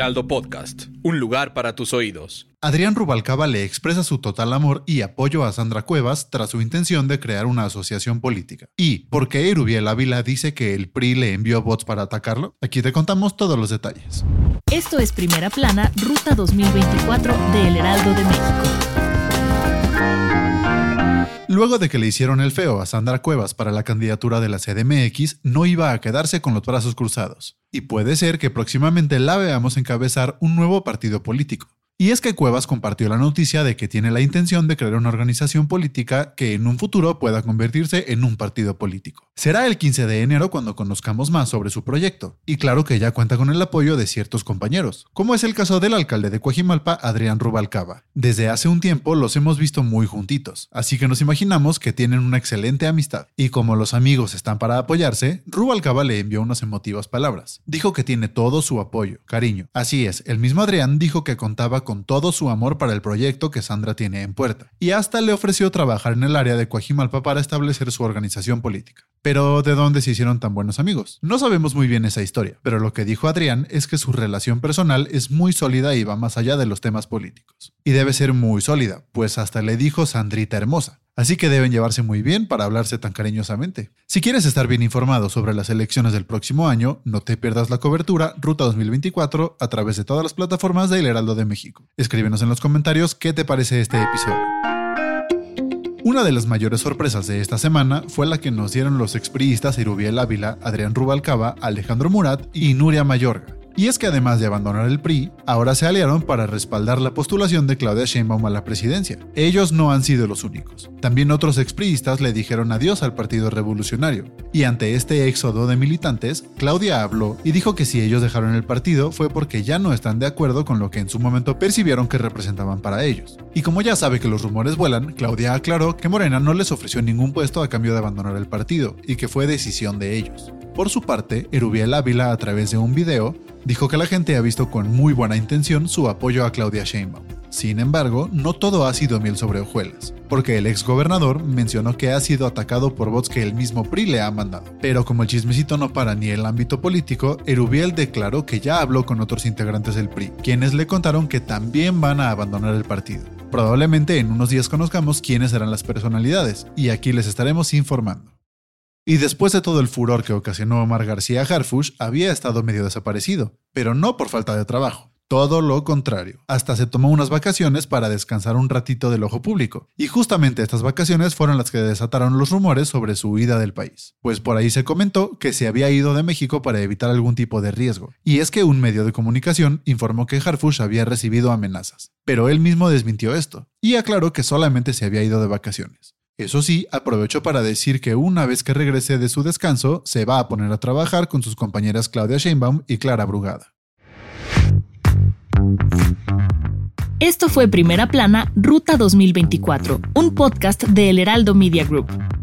Heraldo Podcast, un lugar para tus oídos. Adrián Rubalcaba le expresa su total amor y apoyo a Sandra Cuevas tras su intención de crear una asociación política. ¿Y por qué Erubiel Ávila dice que el PRI le envió bots para atacarlo? Aquí te contamos todos los detalles. Esto es Primera Plana, Ruta 2024 de El Heraldo de México. Luego de que le hicieron el feo a Sandra Cuevas para la candidatura de la CDMX, no iba a quedarse con los brazos cruzados. Y puede ser que próximamente la veamos encabezar un nuevo partido político. Y es que Cuevas compartió la noticia de que tiene la intención de crear una organización política que en un futuro pueda convertirse en un partido político. Será el 15 de enero cuando conozcamos más sobre su proyecto, y claro que ya cuenta con el apoyo de ciertos compañeros, como es el caso del alcalde de Coajimalpa, Adrián Rubalcaba. Desde hace un tiempo los hemos visto muy juntitos, así que nos imaginamos que tienen una excelente amistad. Y como los amigos están para apoyarse, Rubalcaba le envió unas emotivas palabras. Dijo que tiene todo su apoyo, cariño. Así es, el mismo Adrián dijo que contaba con con todo su amor para el proyecto que Sandra tiene en puerta, y hasta le ofreció trabajar en el área de Coajimalpa para establecer su organización política. Pero ¿de dónde se hicieron tan buenos amigos? No sabemos muy bien esa historia, pero lo que dijo Adrián es que su relación personal es muy sólida y va más allá de los temas políticos. Y debe ser muy sólida, pues hasta le dijo Sandrita hermosa. Así que deben llevarse muy bien para hablarse tan cariñosamente. Si quieres estar bien informado sobre las elecciones del próximo año, no te pierdas la cobertura Ruta 2024 a través de todas las plataformas de El Heraldo de México. Escríbenos en los comentarios qué te parece este episodio. Una de las mayores sorpresas de esta semana fue la que nos dieron los expriistas Irubiel Ávila, Adrián Rubalcaba, Alejandro Murat y Nuria Mayorga y es que además de abandonar el PRI, ahora se aliaron para respaldar la postulación de Claudia Sheinbaum a la presidencia. Ellos no han sido los únicos. También otros expriistas le dijeron adiós al Partido Revolucionario. Y ante este éxodo de militantes, Claudia habló y dijo que si ellos dejaron el partido fue porque ya no están de acuerdo con lo que en su momento percibieron que representaban para ellos. Y como ya sabe que los rumores vuelan, Claudia aclaró que Morena no les ofreció ningún puesto a cambio de abandonar el partido y que fue decisión de ellos. Por su parte, Erubiel Ávila, a través de un video, dijo que la gente ha visto con muy buena intención su apoyo a Claudia Sheinbaum. Sin embargo, no todo ha sido miel sobre hojuelas, porque el ex gobernador mencionó que ha sido atacado por bots que el mismo PRI le ha mandado. Pero como el chismecito no para ni el ámbito político, Erubiel declaró que ya habló con otros integrantes del PRI, quienes le contaron que también van a abandonar el partido. Probablemente en unos días conozcamos quiénes serán las personalidades, y aquí les estaremos informando. Y después de todo el furor que ocasionó Omar García Harfush, había estado medio desaparecido, pero no por falta de trabajo. Todo lo contrario. Hasta se tomó unas vacaciones para descansar un ratito del ojo público. Y justamente estas vacaciones fueron las que desataron los rumores sobre su huida del país. Pues por ahí se comentó que se había ido de México para evitar algún tipo de riesgo. Y es que un medio de comunicación informó que Harfush había recibido amenazas. Pero él mismo desmintió esto. Y aclaró que solamente se había ido de vacaciones. Eso sí, aprovechó para decir que una vez que regrese de su descanso, se va a poner a trabajar con sus compañeras Claudia Sheinbaum y Clara Brugada. Esto fue Primera Plana, Ruta 2024, un podcast de El Heraldo Media Group.